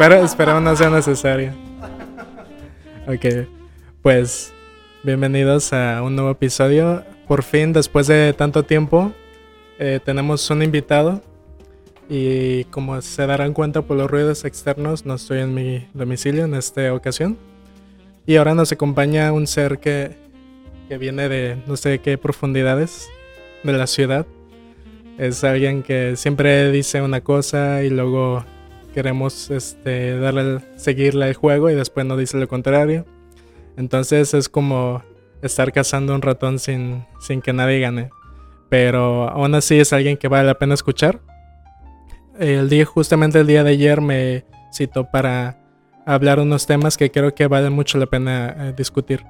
espero, espero no sea necesario. Ok, pues bienvenidos a un nuevo episodio. Por fin, después de tanto tiempo, eh, tenemos un invitado. Y como se darán cuenta por los ruidos externos, no estoy en mi domicilio en esta ocasión. Y ahora nos acompaña un ser que, que viene de no sé qué profundidades de la ciudad. Es alguien que siempre dice una cosa y luego queremos este, darle, seguirle el juego y después no dice lo contrario. Entonces es como estar cazando un ratón sin, sin que nadie gane. Pero aún así es alguien que vale la pena escuchar. El día, justamente el día de ayer me citó para hablar unos temas que creo que vale mucho la pena eh, discutir.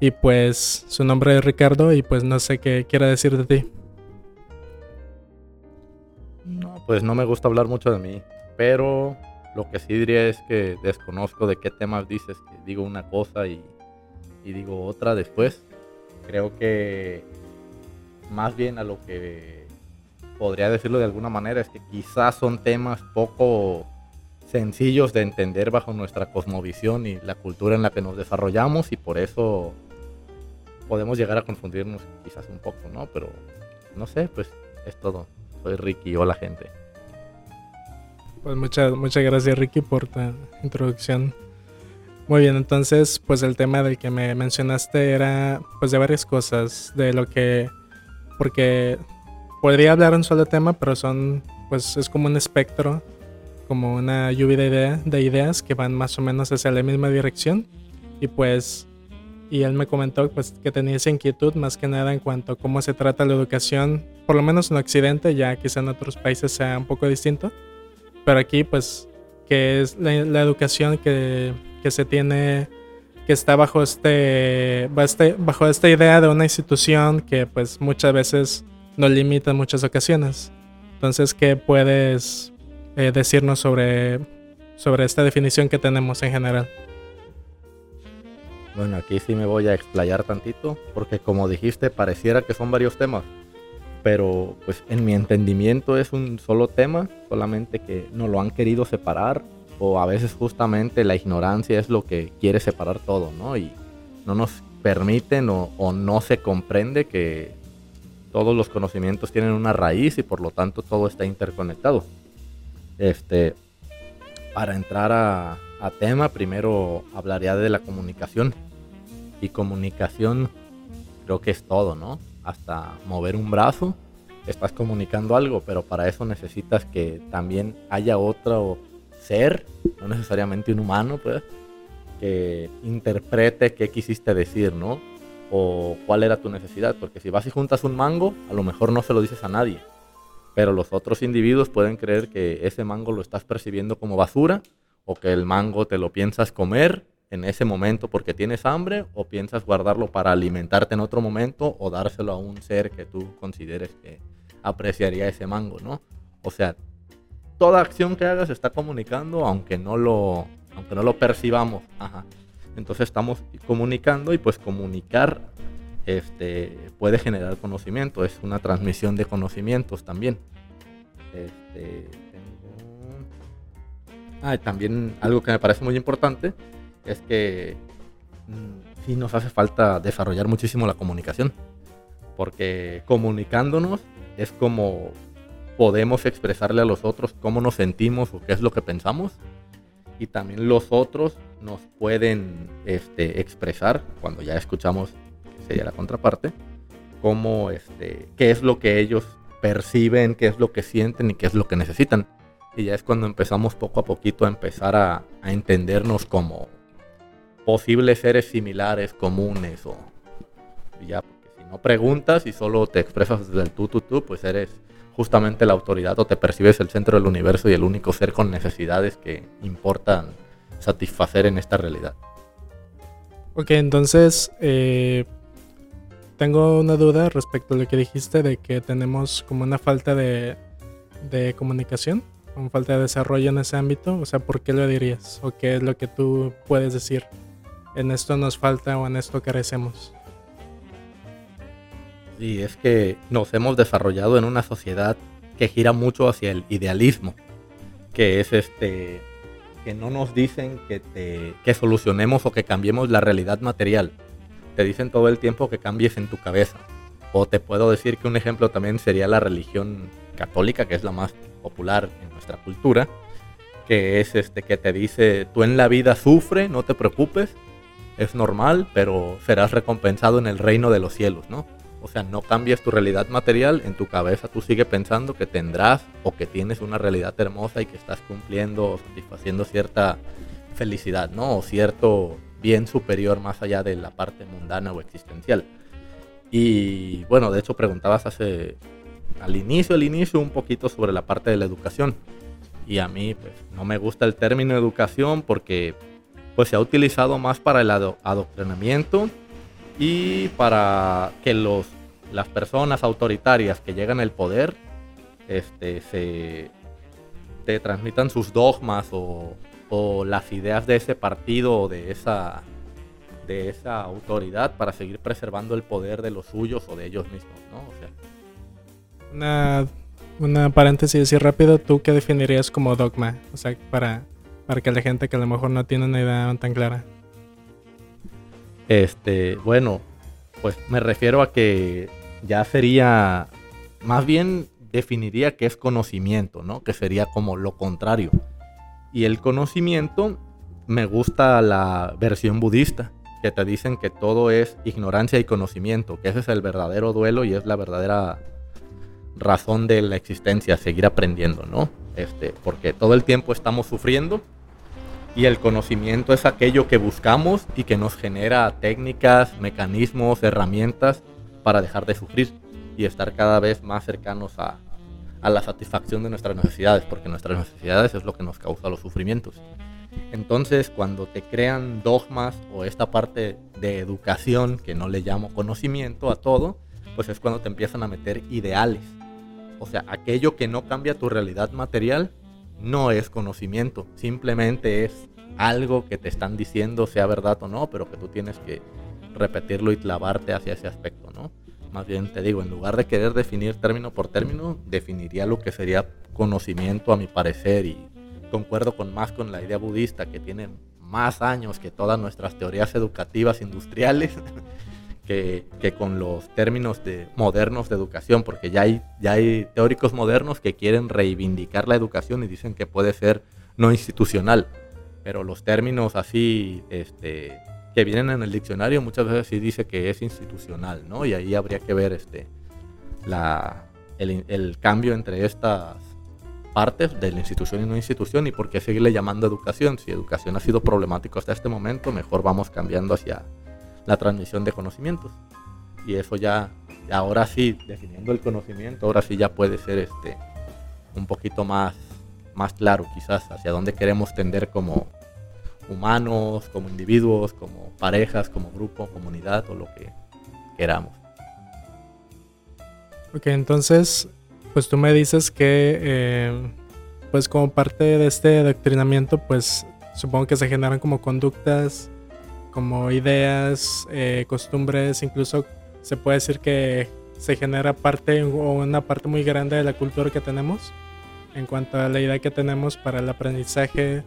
Y pues su nombre es Ricardo y pues no sé qué quiera decir de ti. No, pues no me gusta hablar mucho de mí, pero lo que sí diría es que desconozco de qué temas dices, que digo una cosa y, digo otra después. Creo que más bien a lo que podría decirlo de alguna manera es que quizás son temas poco sencillos de entender bajo nuestra cosmovisión y la cultura en la que nos desarrollamos y por eso podemos llegar a confundirnos quizás un poco, ¿no? Pero no sé, pues es todo. Soy Ricky, hola gente. Pues muchas, muchas gracias Ricky por tu introducción. Muy bien, entonces pues el tema del que me mencionaste era pues de varias cosas, de lo que, porque podría hablar un solo tema, pero son pues es como un espectro, como una lluvia de, idea, de ideas que van más o menos hacia la misma dirección y pues y él me comentó pues que tenía esa inquietud más que nada en cuanto a cómo se trata la educación, por lo menos en Occidente, ya quizá en otros países sea un poco distinto, pero aquí pues que es la, educación que, que, se tiene, que está bajo este, bajo esta idea de una institución que pues muchas veces nos limita en muchas ocasiones. Entonces, ¿qué puedes eh, decirnos sobre, sobre esta definición que tenemos en general? Bueno, aquí sí me voy a explayar tantito, porque como dijiste, pareciera que son varios temas, pero pues en mi entendimiento es un solo tema, solamente que no lo han querido separar, o a veces justamente la ignorancia es lo que quiere separar todo, ¿no? Y no nos permiten o, o no se comprende que todos los conocimientos tienen una raíz y por lo tanto todo está interconectado. Este, para entrar a, a tema, primero hablaría de la comunicación. Y comunicación creo que es todo, ¿no? Hasta mover un brazo, estás comunicando algo, pero para eso necesitas que también haya otro ser, no necesariamente un humano, pues, que interprete qué quisiste decir, ¿no? O cuál era tu necesidad, porque si vas y juntas un mango, a lo mejor no se lo dices a nadie, pero los otros individuos pueden creer que ese mango lo estás percibiendo como basura o que el mango te lo piensas comer en ese momento porque tienes hambre o piensas guardarlo para alimentarte en otro momento o dárselo a un ser que tú consideres que apreciaría ese mango, ¿no? O sea, toda acción que hagas está comunicando aunque no lo, aunque no lo percibamos. Ajá. Entonces estamos comunicando y pues comunicar este, puede generar conocimiento, es una transmisión de conocimientos también. Este, Ah, también algo que me parece muy importante es que mm, sí nos hace falta desarrollar muchísimo la comunicación. Porque comunicándonos es como podemos expresarle a los otros cómo nos sentimos o qué es lo que pensamos. Y también los otros nos pueden este, expresar, cuando ya escuchamos, que sería la contraparte, cómo, este, qué es lo que ellos perciben, qué es lo que sienten y qué es lo que necesitan. Y ya es cuando empezamos poco a poquito a empezar a, entendernos como posibles seres similares, comunes o ya, porque si no preguntas y solo te expresas desde el tú, tú, tú, pues eres justamente la autoridad o te percibes el centro del universo y el único ser con necesidades que importan satisfacer en esta realidad. Ok, entonces eh, tengo una duda respecto a lo que dijiste de que tenemos como una falta de, de comunicación con falta de desarrollo en ese ámbito? O sea, ¿por qué lo dirías? ¿O qué es lo que tú puedes decir? En esto nos falta o en esto carecemos. Sí, es que nos hemos desarrollado en una sociedad que gira mucho hacia el idealismo, que es este que no nos dicen que, te, que solucionemos o que cambiemos la realidad material. Te dicen todo el tiempo que cambies en tu cabeza. O te puedo decir que un ejemplo también sería la religión católica, que es la más popular en nuestra cultura, que es este que te dice, tú en la vida sufre, no te preocupes, es normal, pero serás recompensado en el reino de los cielos, ¿no? O sea, no cambies tu realidad material, en tu cabeza tú sigues pensando que tendrás o que tienes una realidad hermosa y que estás cumpliendo o satisfaciendo cierta felicidad, ¿no? O cierto bien superior más allá de la parte mundana o existencial. Y bueno, de hecho preguntabas hace al inicio, al inicio un poquito sobre la parte de la educación. Y a mí pues no me gusta el término educación porque pues se ha utilizado más para el adoctrinamiento y para que los, las personas autoritarias que llegan al poder este, se te transmitan sus dogmas o, o, las ideas de ese partido o de esa, de esa autoridad para seguir preservando el poder de los suyos o de ellos mismos, ¿no? O sea, una, una paréntesis así rápido, ¿tú qué definirías como dogma? O sea, para, para que la gente que a lo mejor no tiene una idea tan clara. Este, bueno, pues me refiero a que ya sería, más bien definiría que es conocimiento, ¿no? Que sería como lo contrario. Y el conocimiento, me gusta la versión budista, que te dicen que todo es ignorancia y conocimiento, que ese es el verdadero duelo y es la verdadera razón de la existencia, seguir aprendiendo, ¿no? Este, porque todo el tiempo estamos sufriendo y el conocimiento es aquello que buscamos y que nos genera técnicas, mecanismos, herramientas para dejar de sufrir y estar cada vez más cercanos a, la satisfacción de nuestras necesidades, porque nuestras necesidades es lo que nos causa los sufrimientos. Entonces, cuando te crean dogmas o esta parte de educación, que no le llamo conocimiento a todo, pues es cuando te empiezan a meter ideales. O sea, aquello que no cambia tu realidad material no es conocimiento, simplemente es algo que te están diciendo, sea verdad o no, pero que tú tienes que repetirlo y clavarte hacia ese aspecto, ¿no? Más bien te digo, en lugar de querer definir término por término, definiría lo que sería conocimiento a mi parecer y concuerdo con más con la idea budista que tiene más años que todas nuestras teorías educativas industriales que, con los términos de, modernos de educación, porque ya hay, ya hay teóricos modernos que quieren reivindicar la educación y dicen que puede ser no institucional, pero los términos así este, que vienen en el diccionario muchas veces sí dice que es institucional, ¿no? Y ahí habría que ver este, la, el, el cambio entre estas partes de la institución y no institución y por qué seguirle llamando educación. Si educación ha sido problemático hasta este momento, mejor vamos cambiando hacia la transmisión de conocimientos. Y eso ya, ahora sí, definiendo el conocimiento, ahora sí ya puede ser este un poquito más, más claro quizás hacia dónde queremos tender como humanos, como individuos, como parejas, como grupo, comunidad o lo que queramos. Ok, entonces, pues tú me dices que, eh, pues como parte de este adoctrinamiento, pues supongo que se generan como conductas como ideas, eh, costumbres, incluso se puede decir que se genera parte o una parte muy grande de la cultura que tenemos en cuanto a la idea que tenemos para el aprendizaje,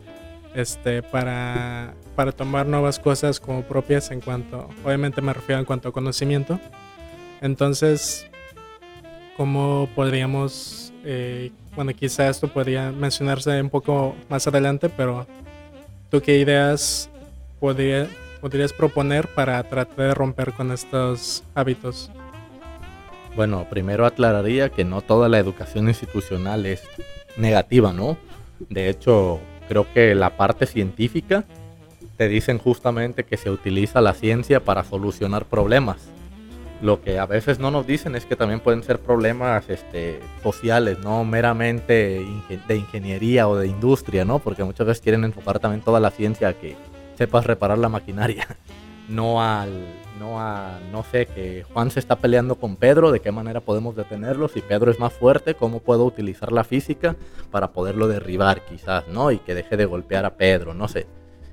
este, para, para tomar nuevas cosas como propias en cuanto, obviamente me refiero en cuanto a conocimiento. Entonces, ¿cómo podríamos, eh, bueno, quizá esto podría mencionarse un poco más adelante, pero ¿tú qué ideas podría, podrías proponer para tratar de romper con estos hábitos? Bueno, primero aclararía que no toda la educación institucional es negativa, ¿no? De hecho, creo que la parte científica te dicen justamente que se utiliza la ciencia para solucionar problemas. Lo que a veces no nos dicen es que también pueden ser problemas este, sociales, no meramente de ingeniería o de industria, ¿no? Porque muchas veces quieren enfocar también toda la ciencia que sepas reparar la maquinaria. No al, no a, no sé, que Juan se está peleando con Pedro, de qué manera podemos detenerlo, si Pedro es más fuerte, cómo puedo utilizar la física para poderlo derribar quizás, ¿no? Y que deje de golpear a Pedro, no sé.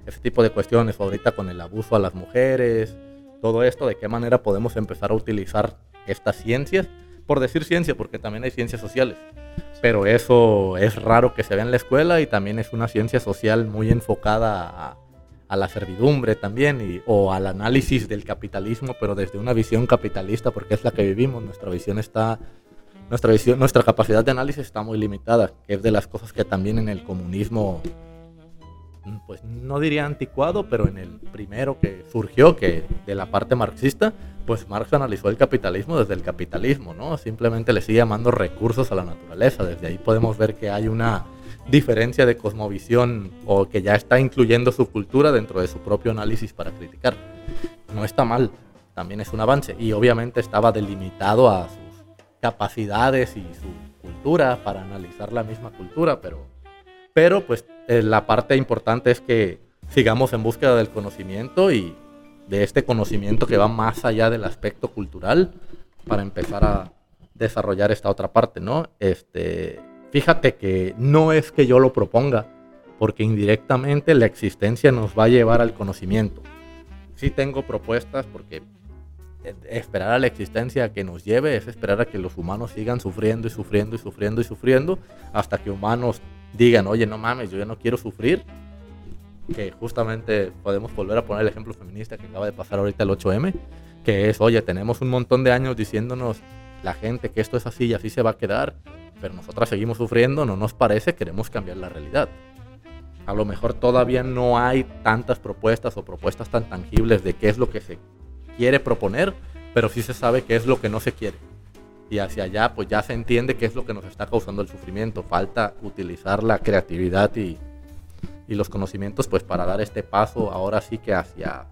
Ese tipo de cuestiones, ahorita con el abuso a las mujeres, todo esto, de qué manera podemos empezar a utilizar estas ciencias, por decir ciencia, porque también hay ciencias sociales, pero eso es raro que se vea en la escuela y también es una ciencia social muy enfocada a, a la servidumbre también y, o al análisis del capitalismo, pero desde una visión capitalista, porque es la que vivimos. Nuestra visión está, nuestra visión, nuestra capacidad de análisis está muy limitada, que es de las cosas que también en el comunismo, pues no diría anticuado, pero en el primero que surgió, que de la parte marxista, pues Marx analizó el capitalismo desde el capitalismo, ¿no? Simplemente le sigue llamando recursos a la naturaleza. Desde ahí podemos ver que hay una diferencia de cosmovisión o que ya está incluyendo su cultura dentro de su propio análisis para criticar. No está mal, también es un avance y obviamente estaba delimitado a sus capacidades y su cultura para analizar la misma cultura, pero, pero pues eh, la parte importante es que sigamos en búsqueda del conocimiento y de este conocimiento que va más allá del aspecto cultural para empezar a desarrollar esta otra parte, ¿no? Este, Fíjate que no es que yo lo proponga, porque indirectamente la existencia nos va a llevar al conocimiento. Sí tengo propuestas porque esperar a la existencia que nos lleve es esperar a que los humanos sigan sufriendo y sufriendo y sufriendo y sufriendo hasta que humanos digan, oye, no mames, yo ya no quiero sufrir. Que justamente podemos volver a poner el ejemplo feminista que acaba de pasar ahorita el 8M, que es, oye, tenemos un montón de años diciéndonos la gente que esto es así y así se va a quedar pero nosotras seguimos sufriendo, no nos parece, queremos cambiar la realidad. A lo mejor todavía no hay tantas propuestas o propuestas tan tangibles de qué es lo que se quiere proponer, pero sí se sabe qué es lo que no se quiere. Y hacia allá pues ya se entiende qué es lo que nos está causando el sufrimiento. Falta utilizar la creatividad y, y los conocimientos pues para dar este paso ahora sí que hacia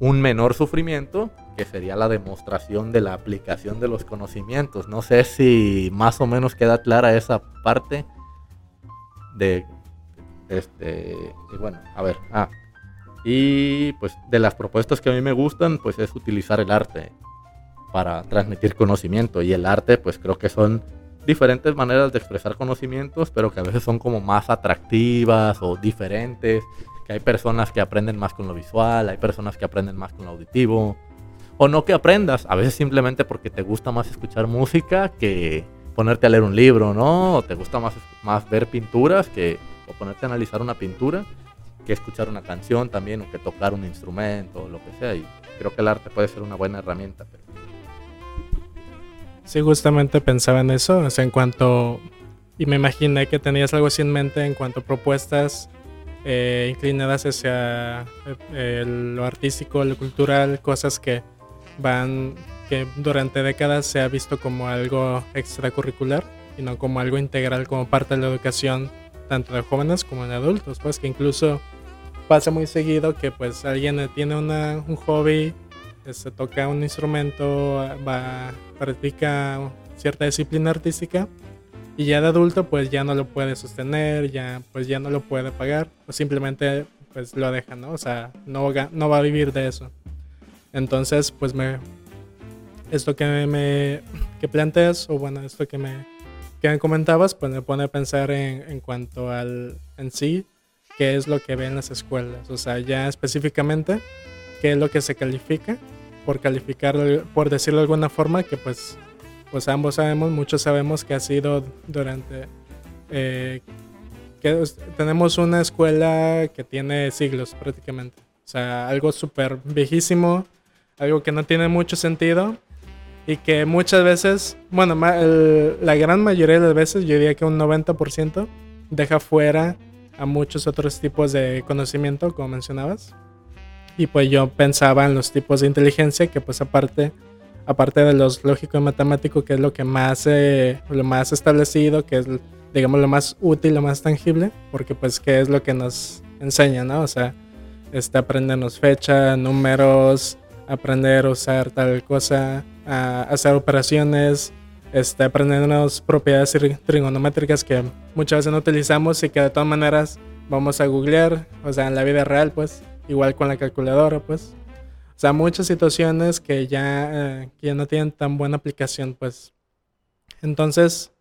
un menor sufrimiento, que sería la demostración de la aplicación de los conocimientos. No sé si más o menos queda clara esa parte de este y bueno, a ver, ah, y pues de las propuestas que a mí me gustan, pues es utilizar el arte para transmitir conocimiento y el arte pues creo que son diferentes maneras de expresar conocimientos, pero que a veces son como más atractivas o diferentes hay personas que aprenden más con lo visual, hay personas que aprenden más con lo auditivo, o no que aprendas, a veces simplemente porque te gusta más escuchar música que ponerte a leer un libro, ¿no? O te gusta más, más ver pinturas que, o ponerte a analizar una pintura que escuchar una canción también, o que tocar un instrumento, o lo que sea, y creo que el arte puede ser una buena herramienta. Pero... Sí, justamente pensaba en eso, o sea, en cuanto... Y me imaginé que tenías algo así en mente en cuanto a propuestas eh, inclinadas hacia eh, lo artístico, lo cultural, cosas que van, que durante décadas se ha visto como algo extracurricular y no como algo integral como parte de la educación tanto de jóvenes como de adultos, pues que incluso pasa muy seguido que pues alguien tiene una, un hobby, se este, toca un instrumento, va, practica cierta disciplina artística y ya de adulto pues ya no lo puede sostener, ya pues ya no lo puede pagar o simplemente pues lo deja, ¿no? O sea, no, no va a vivir de eso. Entonces pues me... Esto que me que planteas o bueno, esto que me, que me comentabas pues me pone a pensar en, en cuanto al en sí, qué es lo que ven las escuelas, o sea, ya específicamente qué es lo que se califica por calificar, por decirlo de alguna forma, que pues pues ambos sabemos, muchos sabemos que ha sido durante... Eh, que tenemos una escuela que tiene siglos prácticamente. O sea, algo súper viejísimo, algo que no tiene mucho sentido y que muchas veces, bueno, la gran mayoría de las veces, yo diría que un 90%, deja fuera a muchos otros tipos de conocimiento, como mencionabas. Y pues yo pensaba en los tipos de inteligencia que pues aparte aparte de los lógico y matemático, que es lo que más, eh, lo más establecido, que es, digamos, lo más útil, lo más tangible, porque pues que es lo que nos enseña, ¿no? O sea, este, aprendernos fecha, números, aprender a usar tal cosa, a hacer operaciones, este, aprendernos propiedades trigonométricas que muchas veces no utilizamos y que de todas maneras vamos a googlear, o sea, en la vida real, pues, igual con la calculadora, pues. O sea, muchas situaciones que ya, eh, ya no tienen tan buena aplicación, pues. Entonces,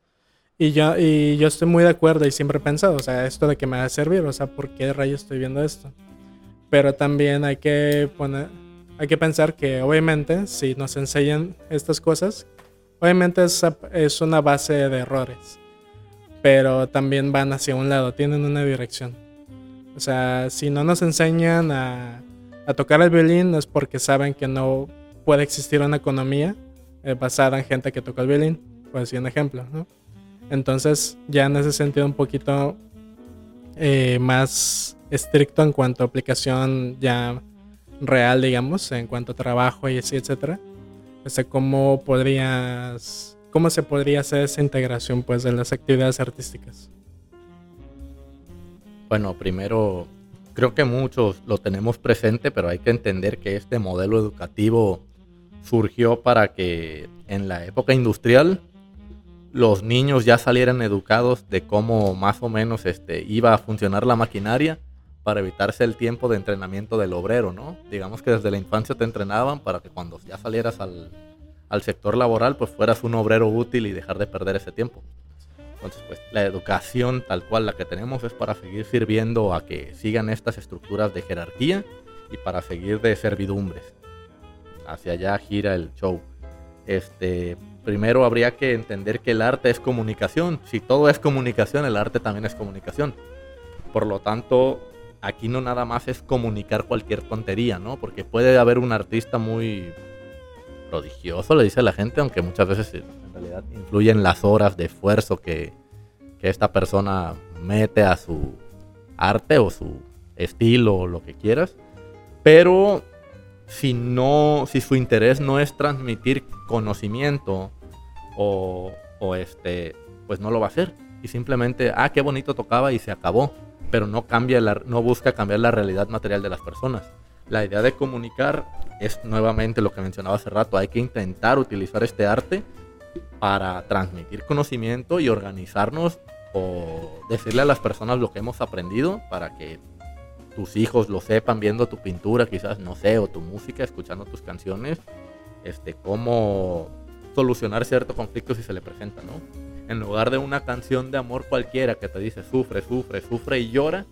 y yo, y yo estoy muy de acuerdo y siempre he pensado, o sea, esto de que me va a servir, o sea, ¿por qué rayos estoy viendo esto? Pero también hay que poner, hay que pensar que obviamente si nos enseñan estas cosas, obviamente es, es una base de errores. pero también van hacia un lado, tienen una dirección. O sea, si no nos enseñan a, a tocar el violín es porque saben que no puede existir una economía eh, basada en gente que toca el violín, por decir un ejemplo, ¿no? Entonces, ya en ese sentido un poquito eh, más estricto en cuanto a aplicación ya real, digamos, en cuanto a trabajo y así, etcétera. O sea, cómo podrías, cómo se podría hacer esa integración, pues, de las actividades artísticas. Bueno, primero, creo que muchos lo tenemos presente, pero hay que entender que este modelo educativo surgió para que en la época industrial los niños ya salieran educados de cómo más o menos este, iba a funcionar la maquinaria para evitarse el tiempo de entrenamiento del obrero, ¿no? Digamos que desde la infancia te entrenaban para que cuando ya salieras al, al sector laboral, pues fueras un obrero útil y dejar de perder ese tiempo. Entonces, pues la educación tal cual la que tenemos es para seguir sirviendo a que sigan estas estructuras de jerarquía y para seguir de servidumbres. Hacia allá gira el show. Este, primero habría que entender que el arte es comunicación. Si todo es comunicación, el arte también es comunicación. Por lo tanto, aquí no nada más es comunicar cualquier tontería, ¿no? Porque puede haber un artista muy prodigioso, le dice la gente, aunque muchas veces influyen las horas de esfuerzo que, que esta persona mete a su arte o su estilo o lo que quieras. Pero si no, si su interés no es transmitir conocimiento o, o este, pues no lo va a hacer. Y simplemente, ah, qué bonito tocaba y se acabó. Pero no cambia la, no busca cambiar la realidad material de las personas. La idea de comunicar es nuevamente lo que mencionaba hace rato. Hay que intentar utilizar este arte para transmitir conocimiento y organizarnos o decirle a las personas lo que hemos aprendido para que tus hijos lo sepan viendo tu pintura, quizás, no sé, o tu música, escuchando tus canciones, este, cómo solucionar cierto conflicto si se le presenta, ¿no? En lugar de una canción de amor cualquiera que te dice sufre, sufre, sufre y llora,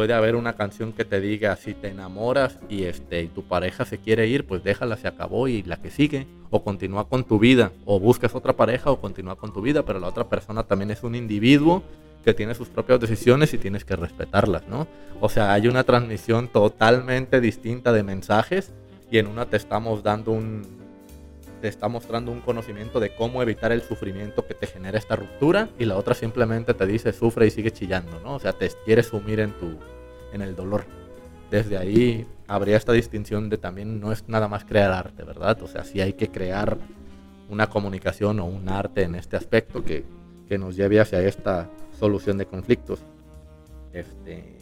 puede haber una canción que te diga si te enamoras y este y tu pareja se quiere ir, pues déjala, se acabó y la que sigue o continúa con tu vida o buscas otra pareja o continúa con tu vida, pero la otra persona también es un individuo que tiene sus propias decisiones y tienes que respetarlas, ¿no? O sea, hay una transmisión totalmente distinta de mensajes y en una te estamos dando un te está mostrando un conocimiento de cómo evitar el sufrimiento que te genera esta ruptura y la otra simplemente te dice sufre y sigue chillando, ¿no? O sea, te quieres sumir en tu en el dolor. Desde ahí habría esta distinción de también no es nada más crear arte, ¿verdad? O sea, sí hay que crear una comunicación o un arte en este aspecto que, que nos lleve hacia esta solución de conflictos. Este,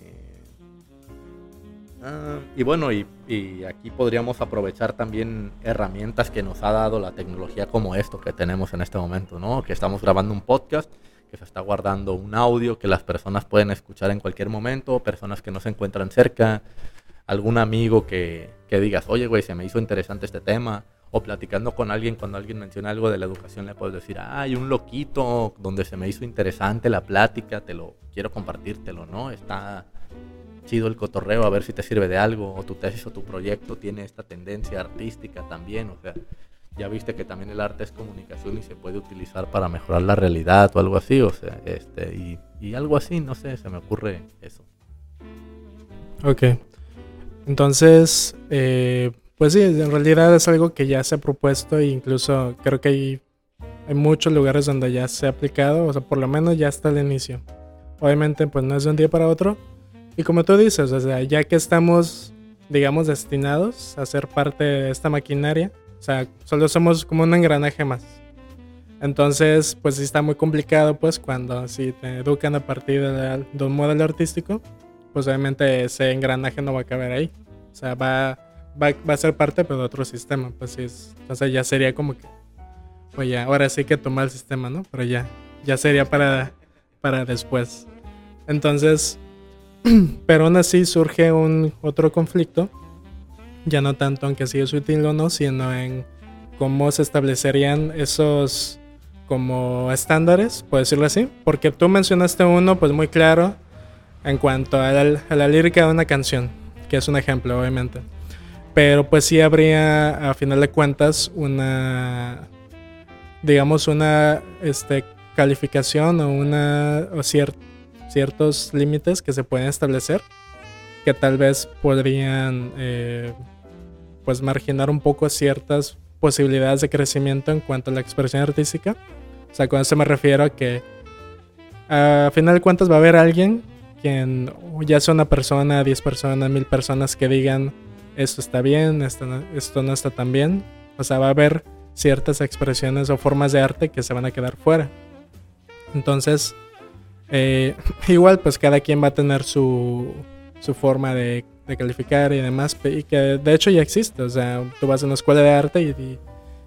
ah, y bueno, y, y, aquí podríamos aprovechar también herramientas que nos ha dado la tecnología como esto que tenemos en este momento, ¿no? Que estamos grabando un podcast, que se está guardando un audio que las personas pueden escuchar en cualquier momento, personas que no se encuentran cerca, algún amigo que, que digas, oye, güey, se me hizo interesante este tema, o platicando con alguien, cuando alguien menciona algo de la educación, le puedes decir, hay un loquito donde se me hizo interesante la plática, te lo quiero compartírtelo, ¿no? Está chido el cotorreo, a ver si te sirve de algo, o tu tesis o tu proyecto tiene esta tendencia artística también, o sea, ya viste que también el arte es comunicación y se puede utilizar para mejorar la realidad o algo así, o sea, este, y, y algo así, no sé, se me ocurre eso. Ok. Entonces, eh, pues sí, en realidad es algo que ya se ha propuesto e incluso creo que hay, hay muchos lugares donde ya se ha aplicado, o sea, por lo menos ya está el inicio. Obviamente, pues no es de un día para otro. Y como tú dices, o sea, ya que estamos, digamos, destinados a ser parte de esta maquinaria, o sea, solo somos como un engranaje más. Entonces, pues sí está muy complicado, pues cuando si te educan a partir de, de un modelo artístico, pues obviamente ese engranaje no va a caber ahí. O sea, va va, va, a ser parte pero de otro sistema. Pues sí, es, entonces ya sería como que, pues ya, ahora sí que tomar el sistema, ¿no? Pero ya, ya sería para, para después. Entonces, pero aún así surge un otro conflicto, ya no tanto aunque sigue es útil o no, sino en cómo se establecerían esos como estándares, por decirlo así, porque tú mencionaste uno pues muy claro en cuanto a la, a lírica de una canción, que es un ejemplo, obviamente. Pero pues sí habría, a final de cuentas, una, digamos, una este, calificación o una o ciertos límites que se pueden establecer que tal vez podrían eh, pues marginar un poco ciertas posibilidades de crecimiento en cuanto a la expresión artística. O sea, con eso me refiero a que a final de cuentas va a haber alguien quien ya sea una persona, 10 personas, mil personas que digan esto está bien, esto no, esto no está tan bien. O sea, va a haber ciertas expresiones o formas de arte que se van a quedar fuera. Entonces, eh, igual pues cada quien va a tener su, su forma de, calificar y demás, y que de hecho ya existe. O sea, tú vas a una escuela de arte y,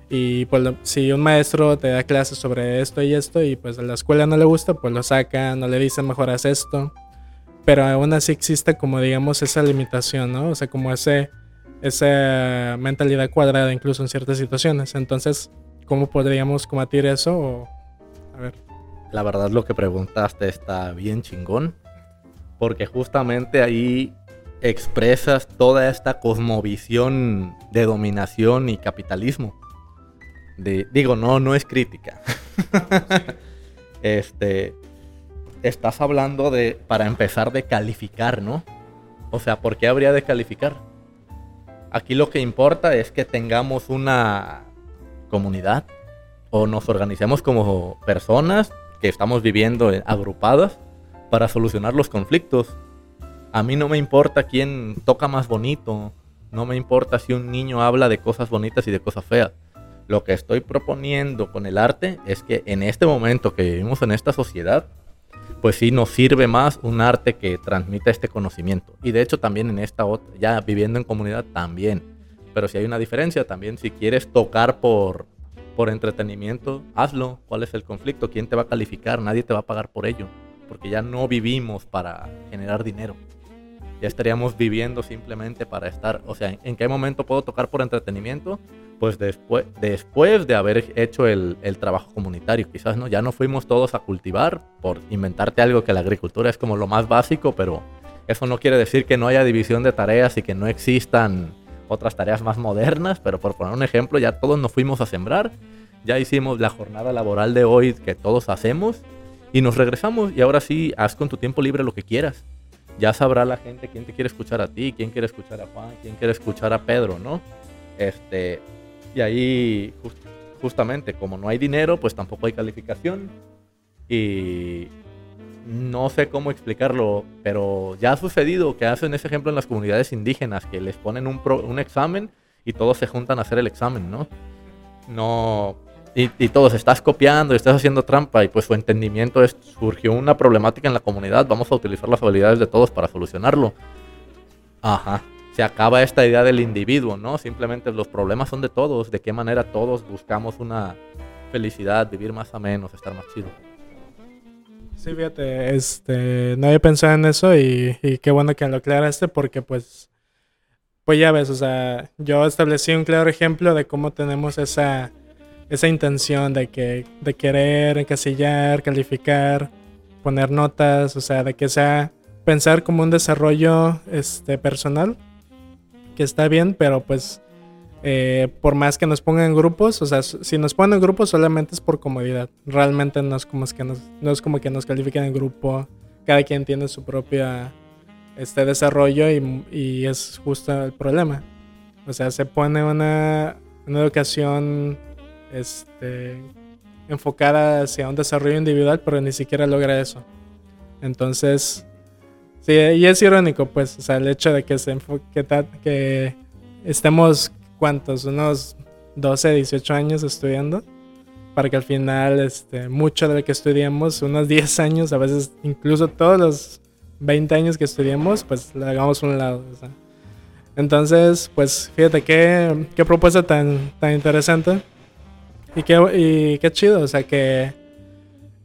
y, pues si un maestro te da clases sobre esto y esto y pues a la escuela no le gusta, pues lo sacan, no le dicen mejoras esto. Pero aún así existe como digamos esa limitación, ¿no? O sea, como ese, esa mentalidad cuadrada incluso en ciertas situaciones. Entonces, ¿cómo podríamos combatir eso? a ver. La verdad lo que preguntaste está bien chingón porque justamente ahí expresas toda esta cosmovisión de dominación y capitalismo. digo, no, no es crítica. este, estás hablando de, para empezar, de calificar, ¿no? O sea, ¿por qué habría de calificar? Aquí lo que importa es que tengamos una comunidad o nos organicemos como personas que estamos viviendo agrupadas para solucionar los conflictos. A mí no me importa quién toca más bonito, no me importa si un niño habla de cosas bonitas y de cosas feas. Lo que estoy proponiendo con el arte es que en este momento que vivimos en esta sociedad, pues sí nos sirve más un arte que transmita este conocimiento. Y de hecho también en esta otra, ya viviendo en comunidad también. Pero si hay una diferencia también, si quieres tocar por, por entretenimiento, hazlo. ¿Cuál es el conflicto? ¿Quién te va a calificar? Nadie te va a pagar por ello porque ya no vivimos para generar dinero. Ya estaríamos viviendo simplemente para estar, o sea, ¿en qué momento puedo tocar por entretenimiento? Pues después, después de haber hecho el, el trabajo comunitario, quizás no, ya no fuimos todos a cultivar por inventarte algo que la agricultura es como lo más básico, pero eso no quiere decir que no haya división de tareas y que no existan otras tareas más modernas, pero por poner un ejemplo, ya todos nos fuimos a sembrar, ya hicimos la jornada laboral de hoy que todos hacemos y nos regresamos y ahora sí, haz con tu tiempo libre lo que quieras. Ya sabrá la gente quién te quiere escuchar a ti, quién quiere escuchar a Juan, quién quiere escuchar a Pedro, ¿no? Este, y ahí justamente como no hay dinero, pues tampoco hay calificación. Y no sé cómo explicarlo, pero ya ha sucedido que hacen ese ejemplo en las comunidades indígenas, que les ponen un, examen y todos se juntan a hacer el examen, ¿no? No, y, y, todos estás copiando y estás haciendo trampa y pues su entendimiento es surgió una problemática en la comunidad, vamos a utilizar las habilidades de todos para solucionarlo. Ajá, se acaba esta idea del individuo, ¿no? Simplemente los problemas son de todos, de qué manera todos buscamos una felicidad, vivir más o menos, estar más chido. Sí, fíjate, este, no había pensado en eso y, y qué bueno que lo aclaraste porque pues, pues ya ves, o sea, yo establecí un claro ejemplo de cómo tenemos esa esa intención de que de querer encasillar, calificar, poner notas, o sea, de que sea pensar como un desarrollo este personal que está bien, pero pues eh, por más que nos pongan en grupos, o sea, si nos ponen en grupos solamente es por comodidad. Realmente no es como que nos, que califiquen en grupo. Cada quien tiene su propia este desarrollo y, es justo el problema. O sea, se pone una, una educación este, enfocada hacia un desarrollo individual, pero ni siquiera logra eso. Entonces, sí, y es irónico, pues, o sea, el hecho de que se enfoque, que estemos, ¿cuántos? Unos 12, 18 años estudiando, para que al final, este, mucho de lo que estudiemos, unos 10 años, a veces incluso todos los 20 años que estudiemos, pues lo hagamos a un lado. Entonces, pues fíjate qué, qué propuesta tan, tan interesante. Y qué, y qué chido, o sea que.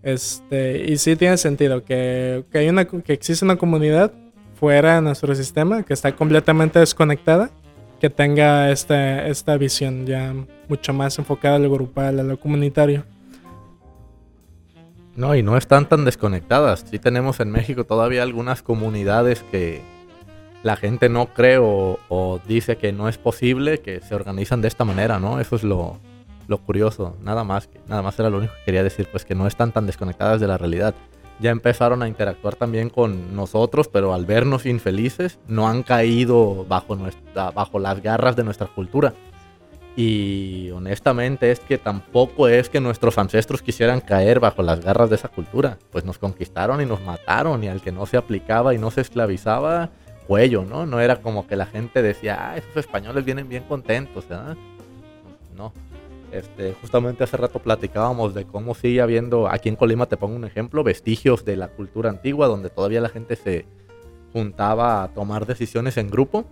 Este, y sí tiene sentido que, que, hay una, que existe una comunidad fuera de nuestro sistema que está completamente desconectada, que tenga esta, esta visión ya mucho más enfocada a lo grupal, a lo comunitario. No, y no están tan desconectadas. Sí tenemos en México todavía algunas comunidades que la gente no cree o, o dice que no es posible que se organizan de esta manera, ¿no? Eso es lo, lo curioso, nada más, nada más era lo único que quería decir, pues que no están tan desconectadas de la realidad. Ya empezaron a interactuar también con nosotros, pero al vernos infelices, no han caído bajo, nuestra, bajo las garras de nuestra cultura. Y honestamente es que tampoco es que nuestros ancestros quisieran caer bajo las garras de esa cultura. Pues nos conquistaron y nos mataron y al que no se aplicaba y no se esclavizaba, cuello, ¿no? No era como que la gente decía, ah, esos españoles vienen bien contentos, ¿verdad? No. Este, justamente hace rato platicábamos de cómo sigue habiendo, aquí en Colima te pongo un ejemplo, vestigios de la cultura antigua donde todavía la gente se juntaba a tomar decisiones en grupo.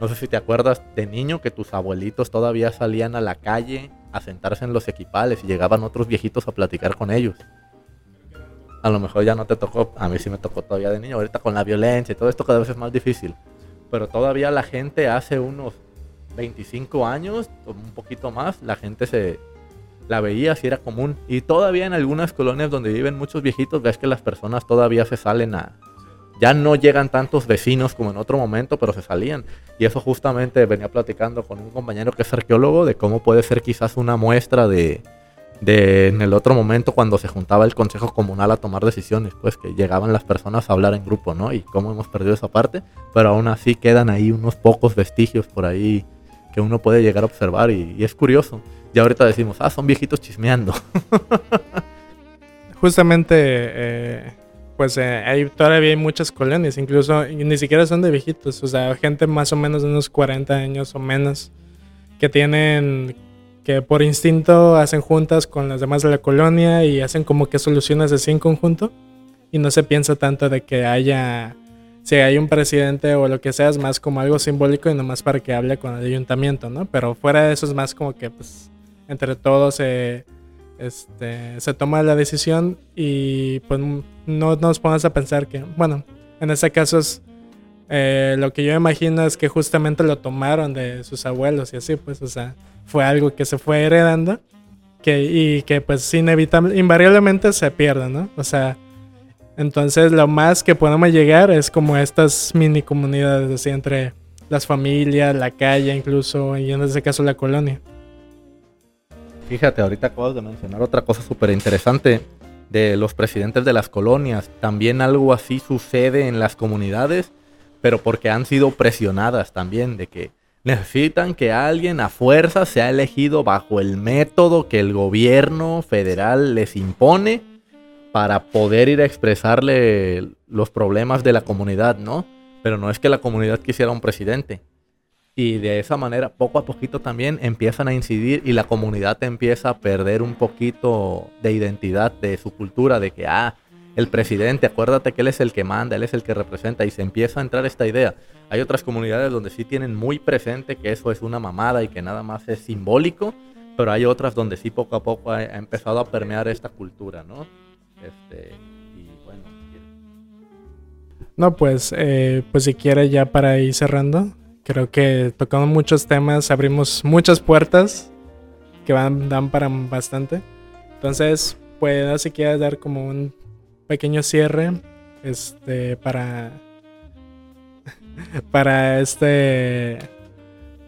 No sé si te acuerdas de niño que tus abuelitos todavía salían a la calle a sentarse en los equipales y llegaban otros viejitos a platicar con ellos. A lo mejor ya no te tocó, a mí sí me tocó todavía de niño, ahorita con la violencia y todo esto cada vez es más difícil. Pero todavía la gente hace unos 25 años, un poquito más, la gente se la veía si era común. Y todavía en algunas colonias donde viven muchos viejitos, ves que las personas todavía se salen a... Ya no llegan tantos vecinos como en otro momento, pero se salían. Y eso justamente venía platicando con un compañero que es arqueólogo de cómo puede ser quizás una muestra de, de en el otro momento cuando se juntaba el consejo comunal a tomar decisiones, pues que llegaban las personas a hablar en grupo, ¿no? Y cómo hemos perdido esa parte, pero aún así quedan ahí unos pocos vestigios por ahí que uno puede llegar a observar y, es curioso. Y ahorita decimos, ah, son viejitos chismeando. Justamente, eh, pues eh, todavía hay muchas colonias, incluso ni siquiera son de viejitos, o sea, gente más o menos de unos 40 años o menos que tienen que por instinto hacen juntas con las demás de la colonia y hacen como que soluciones así en conjunto y no se piensa tanto de que haya si hay un presidente o lo que sea es más como algo simbólico y nomás para que hable con el ayuntamiento, ¿no? Pero fuera de eso es más como que pues entre todos se, este, se toma la decisión y pues no nos pongas a pensar que, bueno, en este caso es eh, lo que yo imagino es que justamente lo tomaron de sus abuelos y así, pues, o sea, fue algo que se fue heredando que, y que pues inevitable, invariablemente se pierde, ¿no? O sea, entonces lo más que podemos llegar es como estas mini comunidades, así entre las familias, la calle incluso, y en este caso la colonia. Fíjate, ahorita acabas de mencionar otra cosa súper interesante de los presidentes de las colonias. También algo así sucede en las comunidades, pero porque han sido presionadas también de que necesitan que alguien a fuerza sea elegido bajo el método que el gobierno federal les impone para poder ir a expresarle los problemas de la comunidad, ¿no? Pero no es que la comunidad quisiera un presidente. Y de esa manera, poco a poquito también empiezan a incidir y la comunidad empieza a perder un poquito de identidad de su cultura, de que, ah, el presidente, acuérdate que él es el que manda, él es el que representa y se empieza a entrar esta idea. Hay otras comunidades donde sí tienen muy presente que eso es una mamada y que nada más es simbólico, pero hay otras donde sí poco a poco ha, empezado a permear esta cultura, ¿no? Este, y bueno. No, pues, eh, pues si quiere ya para ir cerrando, creo que tocamos muchos temas, abrimos muchas puertas que van, dan para bastante. Entonces, pues si quieres dar como un pequeño cierre este para para este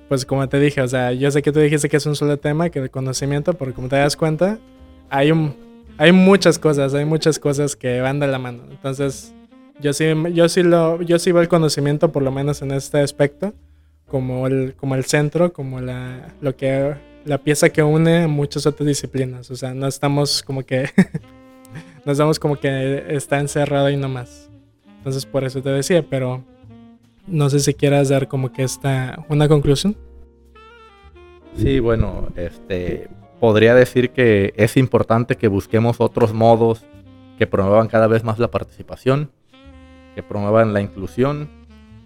pues como te dije, o sea, yo sé que tú dijiste que es un solo tema, que el conocimiento, porque como te das cuenta, hay un hay muchas cosas, hay muchas cosas que van de la mano. Entonces, yo sí, yo sí, lo, yo sí veo el conocimiento, por lo menos en este aspecto, como el, como el centro, como la, lo que, la pieza que une muchas otras disciplinas. O sea, no estamos como que, no estamos como que está encerrado ahí nomás. Entonces, por eso te decía, pero no sé si quieras dar como que esta, una conclusión. Sí, bueno, este, podría decir que es importante que busquemos otros modos que promuevan cada vez más la participación, que promuevan la inclusión,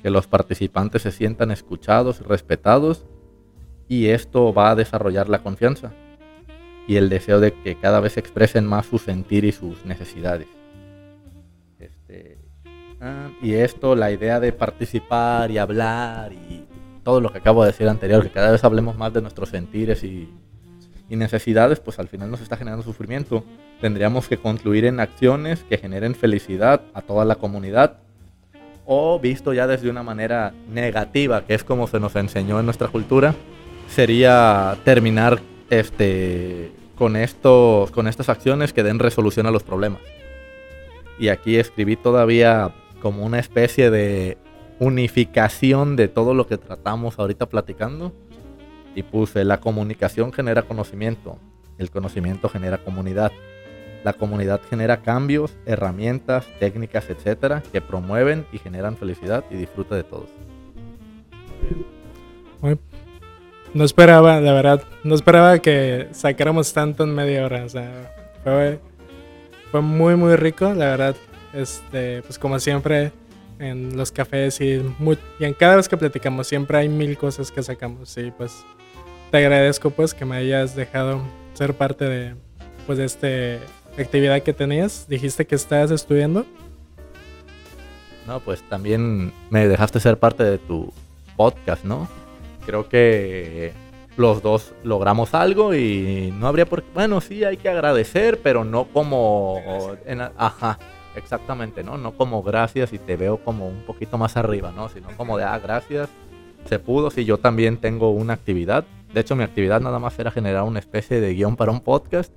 que los participantes se sientan escuchados respetados, y esto va a desarrollar la confianza y el deseo de que cada vez expresen más su sentir y sus necesidades. Este, ah, y esto, la idea de participar y hablar y todo lo que acabo de decir anterior, que cada vez hablemos más de nuestros sentires y y necesidades, pues al final nos está generando sufrimiento. Tendríamos que concluir en acciones que generen felicidad a toda la comunidad. O visto ya desde una manera negativa, que es como se nos enseñó en nuestra cultura, sería terminar este, con, estos, con estas acciones que den resolución a los problemas. Y aquí escribí todavía como una especie de unificación de todo lo que tratamos ahorita platicando. Y puse, la comunicación genera conocimiento, el conocimiento genera comunidad. La comunidad genera cambios, herramientas, técnicas, etcétera, que promueven y generan felicidad y disfrute de todos. No esperaba, la verdad, no esperaba que sacáramos tanto en media hora. O sea, fue, fue muy, muy rico, la verdad. Este, pues como siempre, en los cafés y, y en cada vez que platicamos, siempre hay mil cosas que sacamos. Y pues te agradezco pues que me hayas dejado ser parte de pues de esta actividad que tenías. Dijiste que estás estudiando. No, pues también me dejaste ser parte de tu podcast, ¿no? creo que los dos logramos algo y no habría por qué, bueno, sí hay que agradecer, pero no como, ajá, exactamente, ¿no? No como gracias y te veo como un poquito más arriba, ¿no? Sino como de, ah, gracias, se pudo, si yo también tengo una actividad, de hecho mi actividad nada más era generar una especie de guion para un podcast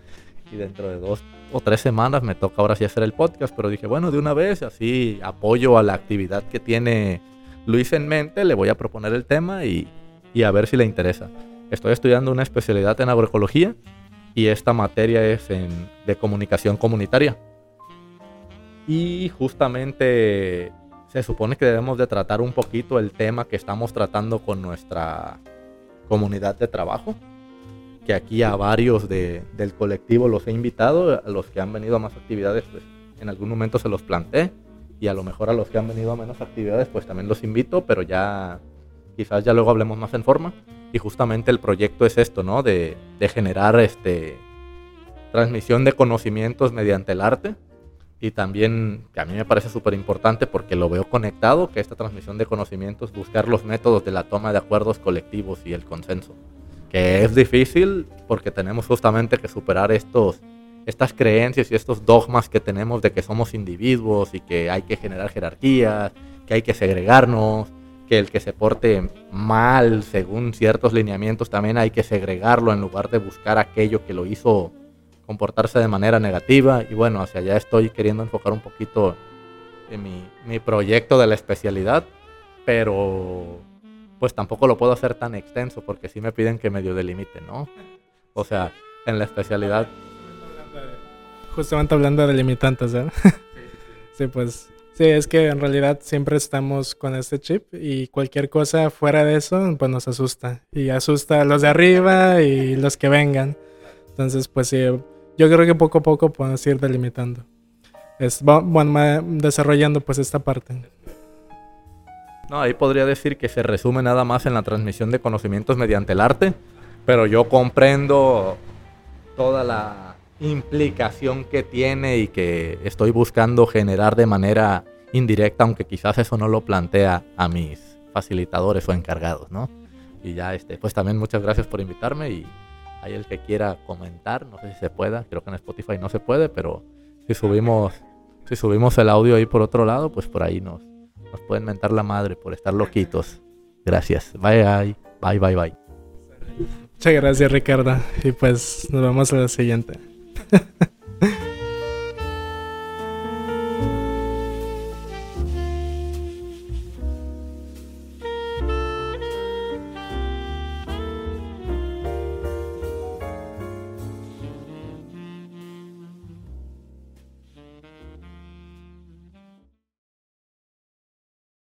y dentro de dos o tres semanas me toca ahora sí hacer el podcast, pero dije, bueno, de una vez, así apoyo a la actividad que tiene Luis en mente, le voy a proponer el tema y, y a ver si le interesa. Estoy estudiando una especialidad en agroecología y esta materia es en, de comunicación comunitaria. Y justamente se supone que debemos de tratar un poquito el tema que estamos tratando con nuestra comunidad de trabajo, que aquí a varios de, del colectivo los he invitado, a los que han venido a más actividades, pues en algún momento se los planteé, y a lo mejor a los que han venido a menos actividades, pues también los invito, pero ya quizás ya luego hablemos más en forma. Y justamente el proyecto es esto, ¿no? De, generar este, transmisión de conocimientos mediante el arte. Y también, que a mí me parece súper importante porque lo veo conectado, que esta transmisión de conocimientos, buscar los métodos de la toma de acuerdos colectivos y el consenso. Que es difícil porque tenemos justamente que superar estos, estas creencias y estos dogmas que tenemos de que somos individuos y que hay que generar jerarquías, que hay que segregarnos, que el que se porte mal según ciertos lineamientos también hay que segregarlo en lugar de buscar aquello que lo hizo comportarse de manera negativa. Y bueno, hacia allá estoy queriendo enfocar un poquito en mi, proyecto de la especialidad, pero pues tampoco lo puedo hacer tan extenso porque sí me piden que medio delimite, ¿no? O sea, en la especialidad... Justamente hablando de limitantes, ¿eh? sí, pues Sí, es que en realidad siempre estamos con este chip y cualquier cosa fuera de eso, pues nos asusta. Y asusta a los de arriba y los que vengan. Entonces, pues sí, yo creo que poco a poco podemos ir delimitando. Es, bueno, desarrollando pues esta parte. No, ahí podría decir que se resume nada más en la transmisión de conocimientos mediante el arte, pero yo comprendo toda la implicación que tiene y que estoy buscando generar de manera indirecta, aunque quizás eso no lo plantea a mis facilitadores o encargados, ¿no? Y ya, este, pues también muchas gracias por invitarme y hay el que quiera comentar, no sé si se pueda, creo que en Spotify no se puede, pero si subimos, si subimos el audio ahí por otro lado, pues por ahí nos, nos pueden mentar la madre por estar loquitos. Gracias. Bye, bye, bye, bye, bye. Muchas gracias, Ricardo. Y pues nos vemos a la siguiente.